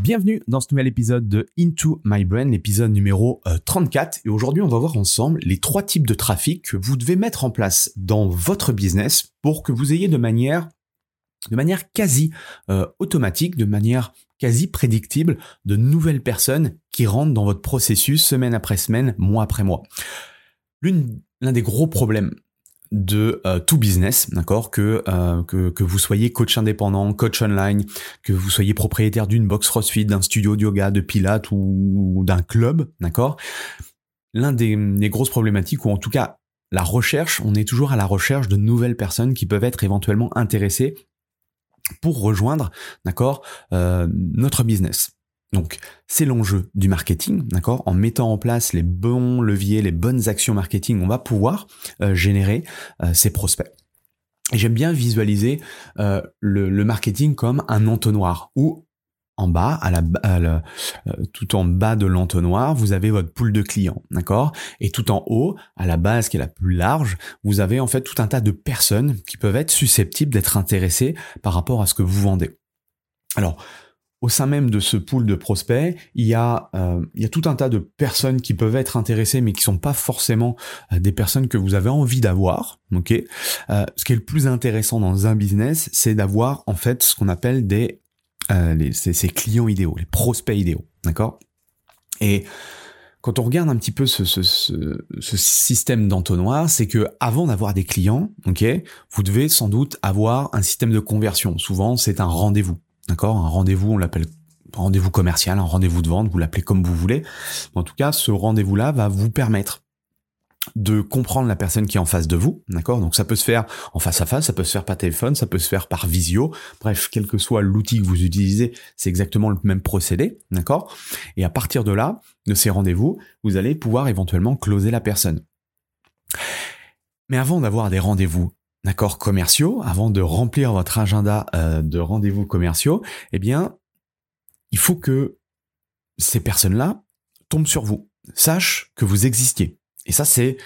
Bienvenue dans ce nouvel épisode de Into My Brain, l'épisode numéro 34. Euh, et aujourd'hui, on va voir ensemble les trois types de trafic que vous devez mettre en place dans votre business pour que vous ayez de manière, de manière quasi euh, automatique, de manière quasi prédictible, de nouvelles personnes qui rentrent dans votre processus semaine après semaine, mois après mois. L'un des gros problèmes de euh, tout business, d'accord, euh, que, que, vous soyez coach indépendant, coach online, que vous soyez propriétaire d'une box CrossFit, d'un studio de yoga, de pilates ou, d'un club, d'accord. L'un des, grosses problématiques, ou en tout cas la recherche, on est toujours à la recherche de nouvelles personnes qui peuvent être éventuellement intéressées pour rejoindre, d'accord, euh, notre business. Donc, c'est l'enjeu du marketing, d'accord? En mettant en place les bons leviers, les bonnes actions marketing, on va pouvoir euh, générer euh, ces prospects. Et j'aime bien visualiser euh, le, marketing comme un entonnoir où en bas, à la, tout en bas de l'entonnoir, vous avez votre pool de clients, d'accord? Et tout en haut, à la base qui est la plus large, vous avez en fait tout un tas de personnes qui peuvent être susceptibles d'être intéressées par rapport à ce que vous vendez. Alors, au sein même de ce pool de prospects, il y a, euh, il y a tout un tas de personnes qui peuvent être intéressées, mais qui sont pas forcément euh, des personnes que vous avez envie d'avoir. Ok? Euh, ce qui est le plus intéressant dans un business, c'est d'avoir en fait ce qu'on appelle des les, ces, clients idéaux, les prospects idéaux. D'accord? Et quand on regarde un petit peu ce, ce, ce, ce système d'entonnoir, c'est que avant d'avoir des clients, ok, vous devez sans doute avoir un système de conversion. Souvent, c'est un rendez-vous. D'accord? Un rendez-vous, on l'appelle rendez-vous commercial, un rendez-vous de vente, vous l'appelez comme vous voulez. En tout cas, ce rendez-vous-là va vous permettre de comprendre la personne qui est en face de vous, d'accord? Donc ça peut se faire en face à face, ça peut se faire par téléphone, ça peut se faire par visio, bref, quel que soit l'outil que vous utilisez, c'est exactement le même procédé, d'accord? Et à partir de là, de ces rendez-vous, vous allez pouvoir éventuellement closer la personne. Mais avant d'avoir des rendez-vous d'accord, commerciaux, avant de remplir votre agenda euh, de rendez-vous commerciaux, eh bien, il faut que ces personnes-là tombent sur vous, sachent que vous existiez. Et ça, c'est,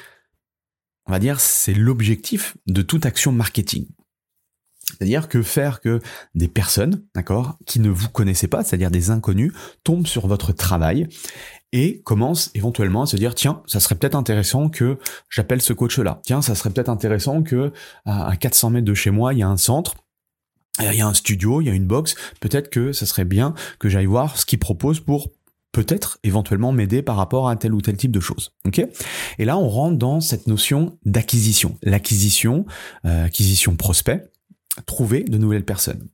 on va dire, c'est l'objectif de toute action marketing. C'est-à-dire que faire que des personnes, d'accord, qui ne vous connaissaient pas, c'est-à-dire des inconnus, tombent sur votre travail et commencent éventuellement à se dire tiens, ça serait peut-être intéressant que j'appelle ce coach-là. Tiens, ça serait peut-être intéressant que à 400 mètres de chez moi, il y a un centre. Il y a un studio, il y a une box. Peut-être que ça serait bien que j'aille voir ce qu'il propose pour peut-être éventuellement m'aider par rapport à tel ou tel type de choses. Ok? Et là, on rentre dans cette notion d'acquisition. L'acquisition, euh, acquisition prospect, trouver de nouvelles personnes.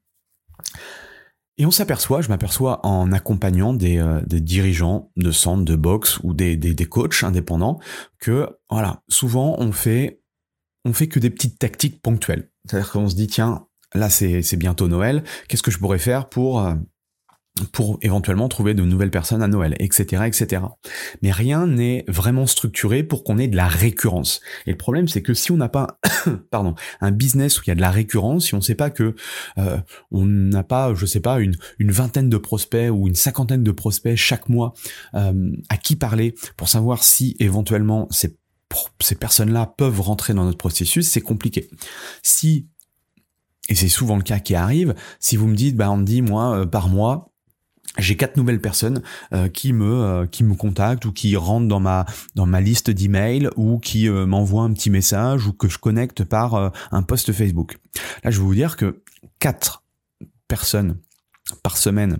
Et on s'aperçoit, je m'aperçois en accompagnant des, euh, des, dirigeants de centres de boxe ou des, des, des, coachs indépendants que voilà, souvent on fait on fait que des petites tactiques ponctuelles. C'est-à-dire qu'on se dit tiens, là c'est bientôt Noël, qu'est-ce que je pourrais faire pour euh, pour éventuellement trouver de nouvelles personnes à Noël, etc., etc. Mais rien n'est vraiment structuré pour qu'on ait de la récurrence. Et le problème, c'est que si on n'a pas, pardon, un business où il y a de la récurrence, si on ne sait pas que euh, on n'a pas, je sais pas, une, une vingtaine de prospects ou une cinquantaine de prospects chaque mois euh, à qui parler pour savoir si éventuellement ces ces personnes-là peuvent rentrer dans notre processus, c'est compliqué. Si et c'est souvent le cas qui arrive, si vous me dites, bah on me dit moi euh, par mois, j'ai quatre nouvelles personnes euh, qui me euh, qui me contactent ou qui rentrent dans ma dans ma liste d'emails ou qui euh, m'envoient un petit message ou que je connecte par un post Facebook. Là, je vais vous dire que quatre personnes par semaine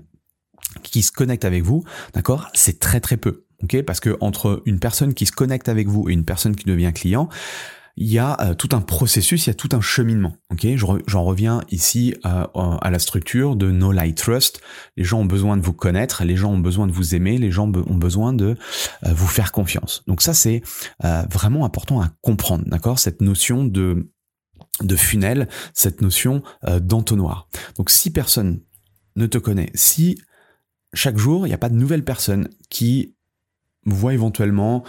qui se connectent avec vous, d'accord, c'est très très peu. ok Parce que entre une personne qui se connecte avec vous et une personne qui devient client, il y a euh, tout un processus, il y a tout un cheminement. Ok, j'en reviens ici euh, à la structure de No Light Trust. Les gens ont besoin de vous connaître, les gens ont besoin de vous aimer, les gens ont besoin de euh, vous faire confiance. Donc ça, c'est vraiment important à comprendre, d'accord? Cette notion de de funnel, cette notion d'entonnoir. Donc si personne ne te connaît, si chaque jour il n'y a pas de nouvelles personnes qui voient éventuellement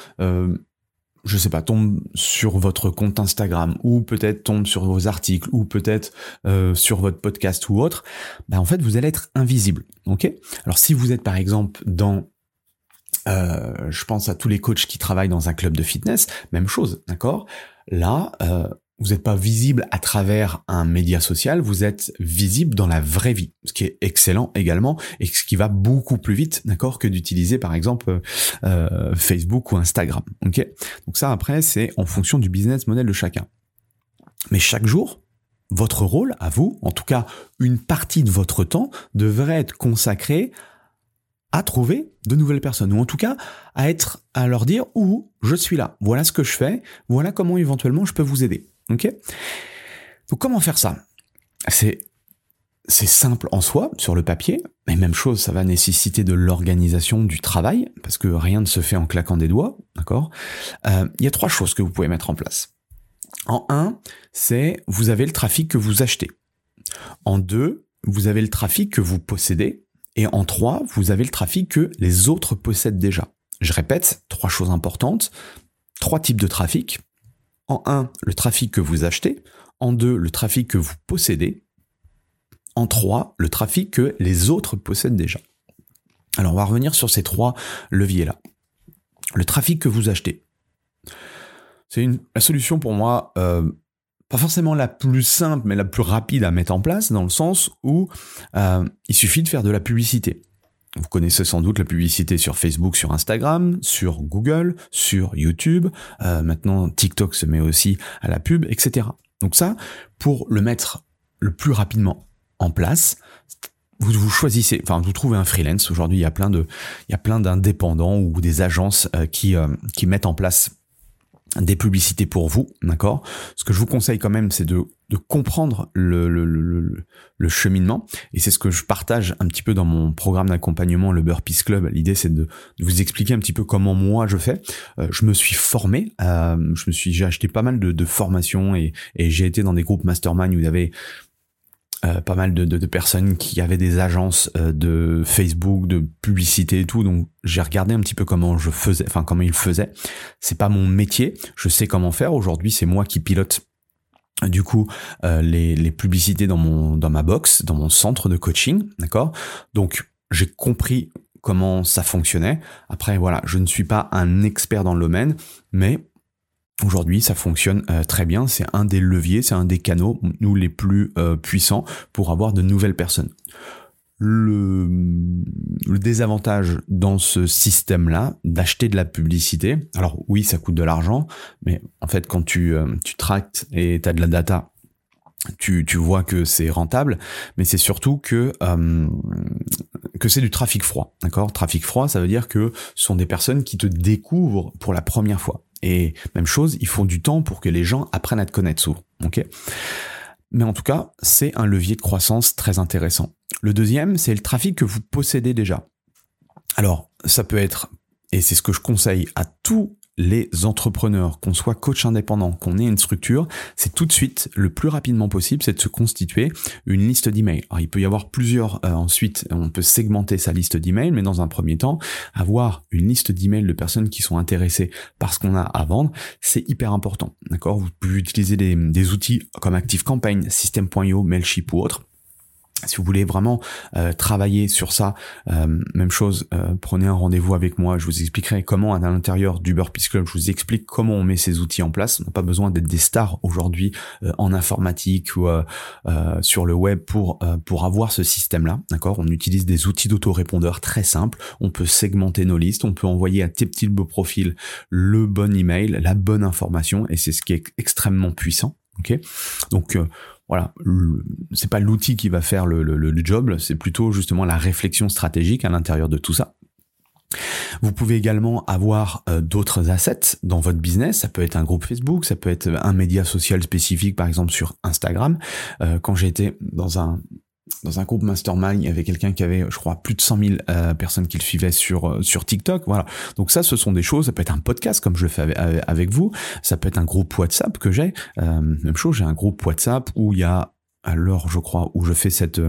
je sais pas, tombe sur votre compte Instagram ou peut-être tombe sur vos articles ou peut-être euh, sur votre podcast ou autre, bah en fait vous allez être invisible. Ok? Alors si vous êtes par exemple dans euh, je pense à tous les coachs qui travaillent dans un club de fitness, même chose, d'accord? Là, euh, vous n'êtes pas visible à travers un média social, vous êtes visible dans la vraie vie, ce qui est excellent également et ce qui va beaucoup plus vite, d'accord, que d'utiliser par exemple euh, Facebook ou Instagram. Ok, donc ça après c'est en fonction du business model de chacun. Mais chaque jour, votre rôle à vous, en tout cas une partie de votre temps, devrait être consacré à trouver de nouvelles personnes ou en tout cas à être à leur dire où je suis là? Voilà ce que je fais. Voilà comment éventuellement je peux vous aider. Ok Donc comment faire ça? C'est simple en soi, sur le papier, mais même chose, ça va nécessiter de l'organisation du travail, parce que rien ne se fait en claquant des doigts, d'accord? Euh, Il y a trois choses que vous pouvez mettre en place. En un, c'est vous avez le trafic que vous achetez. En deux, vous avez le trafic que vous possédez. Et en trois, vous avez le trafic que les autres possèdent déjà. Je répète, trois choses importantes. Trois types de trafic. En un, le trafic que vous achetez. En deux, le trafic que vous possédez. En trois, le trafic que les autres possèdent déjà. Alors on va revenir sur ces trois leviers-là. Le trafic que vous achetez. C'est une, la solution pour moi, euh, pas forcément la plus simple, mais la plus rapide à mettre en place, dans le sens où euh, il suffit de faire de la publicité. Vous connaissez sans doute la publicité sur Facebook, sur Instagram, sur Google, sur YouTube. Euh, maintenant, TikTok se met aussi à la pub, etc. Donc ça, pour le mettre le plus rapidement en place, vous, vous choisissez, enfin vous trouvez un freelance. Aujourd'hui, il y a plein de, il y a plein d'indépendants ou des agences euh, qui euh, qui mettent en place des publicités pour vous, d'accord? Ce que je vous conseille quand même, c'est de, de comprendre le, le, le, le, cheminement, et c'est ce que je partage un petit peu dans mon programme d'accompagnement, le Burpees Club. L'idée, c'est de, de, vous expliquer un petit peu comment moi je fais. Euh, je me suis formé, euh, je me suis, j'ai acheté pas mal de, de formations et, et j'ai été dans des groupes mastermind où il y avait euh, pas mal de, de, personnes qui avaient des agences euh, de Facebook, de publicité et tout. Donc j'ai regardé un petit peu comment je faisais, enfin comment ils faisaient. C'est pas mon métier. Je sais comment faire. Aujourd'hui, c'est moi qui pilote du coup euh, les, les, publicités dans mon dans ma box, dans mon centre de coaching, d'accord? Donc j'ai compris comment ça fonctionnait. Après voilà, je ne suis pas un expert dans le domaine, mais Aujourd'hui, ça fonctionne euh, très bien. C'est un des leviers, c'est un des canaux, nous les plus euh, puissants pour avoir de nouvelles personnes. Le, le désavantage dans ce système-là d'acheter de la publicité, alors oui, ça coûte de l'argent, mais en fait, quand tu, euh, tu tractes et tu as de la data, tu, tu vois que c'est rentable, mais c'est surtout que que c'est du trafic froid, d'accord? Trafic froid, ça veut dire que ce sont des personnes qui te découvrent pour la première fois. Et même chose, il faut du temps pour que les gens apprennent à te connaître souvent. Mais en tout cas, c'est un levier de croissance très intéressant. Le deuxième, c'est le trafic que vous possédez déjà. Alors, ça peut être, et c'est ce que je conseille à tous les entrepreneurs, qu'on soit coach indépendant, qu'on ait une structure, c'est tout de suite, le plus rapidement possible, c'est de se constituer une liste d'emails. Alors il peut y avoir plusieurs, euh, ensuite on peut segmenter sa liste d'emails, mais dans un premier temps, avoir une liste d'emails de personnes qui sont intéressées par ce qu'on a à vendre, c'est hyper important. D'accord? Vous pouvez utiliser des, des outils comme ActiveCampaign, System.io, Mailchimp ou autres si vous voulez vraiment euh, travailler sur ça, euh, même chose, euh, prenez un rendez-vous avec moi, je vous expliquerai comment à l'intérieur du Burpees Club, je vous explique comment on met ces outils en place. On n'a pas besoin d'être des stars aujourd'hui en informatique ou sur le web pour pour avoir ce système-là, d'accord? On utilise des outils d'autorépondeur très simples, on peut segmenter nos listes, on peut envoyer à tes petits beaux profils le bon email, la bonne information, et c'est ce qui est extrêmement puissant, ok? Donc voilà, c'est pas l'outil qui va faire le, job, c'est plutôt justement la réflexion stratégique à l'intérieur de tout ça. Vous pouvez également avoir euh, d'autres assets dans votre business. Ça peut être un groupe Facebook, ça peut être un média social spécifique, par exemple sur Instagram. Euh, quand j'étais dans un dans un groupe mastermind, il y avait quelqu'un qui avait, je crois, plus de 100 000 euh, personnes qui le suivaient sur euh, sur TikTok. Voilà. Donc ça, ce sont des choses. Ça peut être un podcast comme je le fais avec, vous. Ça peut être un groupe WhatsApp que j'ai. Euh, même chose, j'ai un groupe WhatsApp où il y a, à l'heure, je crois, où je fais cette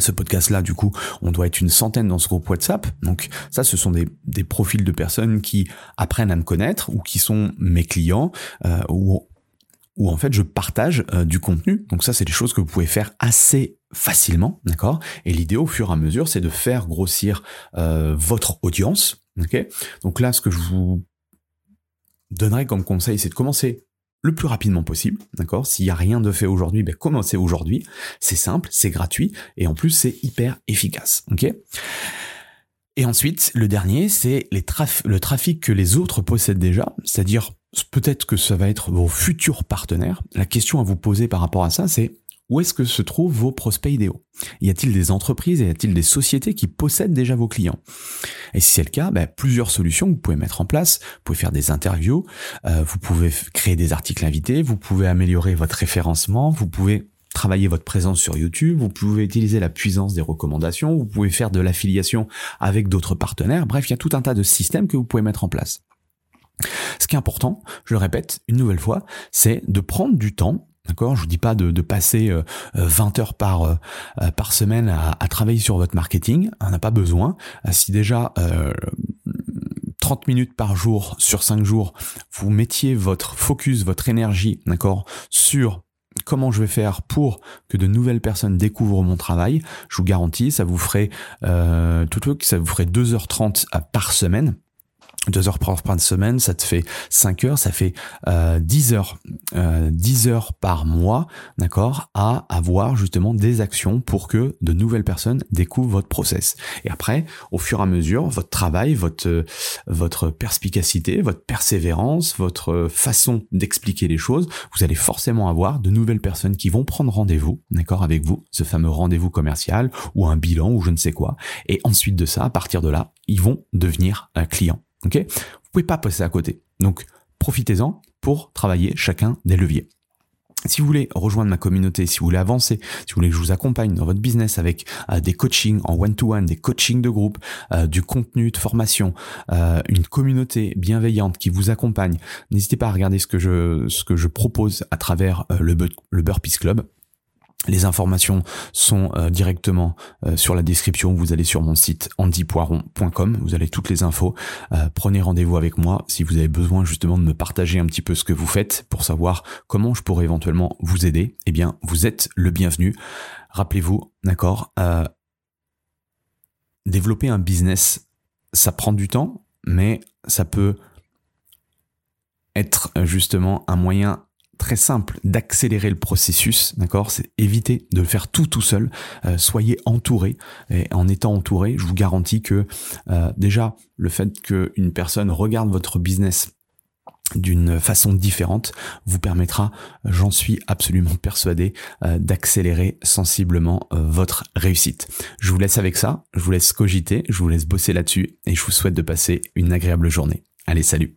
ce podcast-là, du coup, on doit être une centaine dans ce groupe WhatsApp. Donc ça, ce sont des, des profils de personnes qui apprennent à me connaître ou qui sont mes clients ou où en fait je partage du contenu. Donc ça, c'est des choses que vous pouvez faire assez facilement, d'accord? Et l'idée au fur et à mesure, c'est de faire grossir euh, votre audience, Donc là, ce que je vous donnerai comme conseil, c'est de commencer le plus rapidement possible, d'accord? S'il n'y a rien de fait aujourd'hui, ben commencez aujourd'hui. C'est simple, c'est gratuit, et en plus, c'est hyper efficace, ok? Et ensuite, le dernier, c'est les le trafic que les autres possèdent déjà, c'est-à-dire peut-être que ça va être vos futurs partenaires. La question à vous poser par rapport à ça, c'est où est-ce que se trouvent vos prospects idéaux? Y a-t-il des entreprises et y a-t-il des sociétés qui possèdent déjà vos clients? Et si c'est le cas, ben, plusieurs solutions que vous pouvez mettre en place. Vous pouvez faire des interviews, euh, vous pouvez créer des articles invités, vous pouvez améliorer votre référencement, vous pouvez travailler votre présence sur YouTube, vous pouvez utiliser la puissance des recommandations, vous pouvez faire de l'affiliation avec d'autres partenaires. Bref, il y a tout un tas de systèmes que vous pouvez mettre en place. Ce qui est important, je le répète une nouvelle fois, c'est de prendre du temps D'accord? Je vous dis pas de, passer 20 euh, heures par euh, euh, par semaine à, travailler sur votre marketing. On n'a pas besoin. Si déjà 30 minutes par jour sur 5 jours, vous mettiez votre focus, votre énergie, d'accord, sur comment je vais faire pour que de nouvelles personnes découvrent mon travail, je vous garantis, ça vous ferait euh, tout ça vous ferait 2h30 par semaine deux heures par semaine, ça te fait 5 heures, ça fait euh, 10 heures, euh, 10 heures par mois, d'accord, à avoir justement des actions pour que de nouvelles personnes découvrent votre process. Et après, au fur et à mesure, votre travail, votre votre perspicacité, votre persévérance, votre façon d'expliquer les choses, vous allez forcément avoir de nouvelles personnes qui vont prendre rendez-vous, d'accord, avec vous, ce fameux rendez-vous commercial ou un bilan ou je ne sais quoi. Et ensuite de ça, à partir de là, ils vont devenir un client. Ok? Vous pouvez pas passer à côté. Donc, profitez-en pour travailler chacun des leviers. Si vous voulez rejoindre ma communauté, si vous voulez avancer, si vous voulez que je vous accompagne dans votre business avec euh, des coachings en one-to-one, des coachings de groupe, euh, du contenu de formation, euh, une communauté bienveillante qui vous accompagne, n'hésitez pas à regarder ce que je, ce que je propose à travers le, le Club. Les informations sont euh, directement euh, sur la description. Vous allez sur mon site andypoiron.com. Vous avez toutes les infos. Euh, prenez rendez-vous avec moi si vous avez besoin justement de me partager un petit peu ce que vous faites pour savoir comment je pourrais éventuellement vous aider. Eh bien, vous êtes le bienvenu. Rappelez-vous, d'accord Développer un business, ça prend du temps, mais ça peut être justement un moyen très simple d'accélérer le processus, d'accord? C'est éviter de le faire tout tout seul. Euh, soyez entouré et en étant entouré, je vous garantis que euh, déjà le fait qu'une personne regarde votre business d'une façon différente vous permettra, j'en suis absolument persuadé, euh, d'accélérer sensiblement votre réussite. Je vous laisse avec ça, je vous laisse cogiter, je vous laisse bosser là-dessus et je vous souhaite de passer une agréable journée. Allez, salut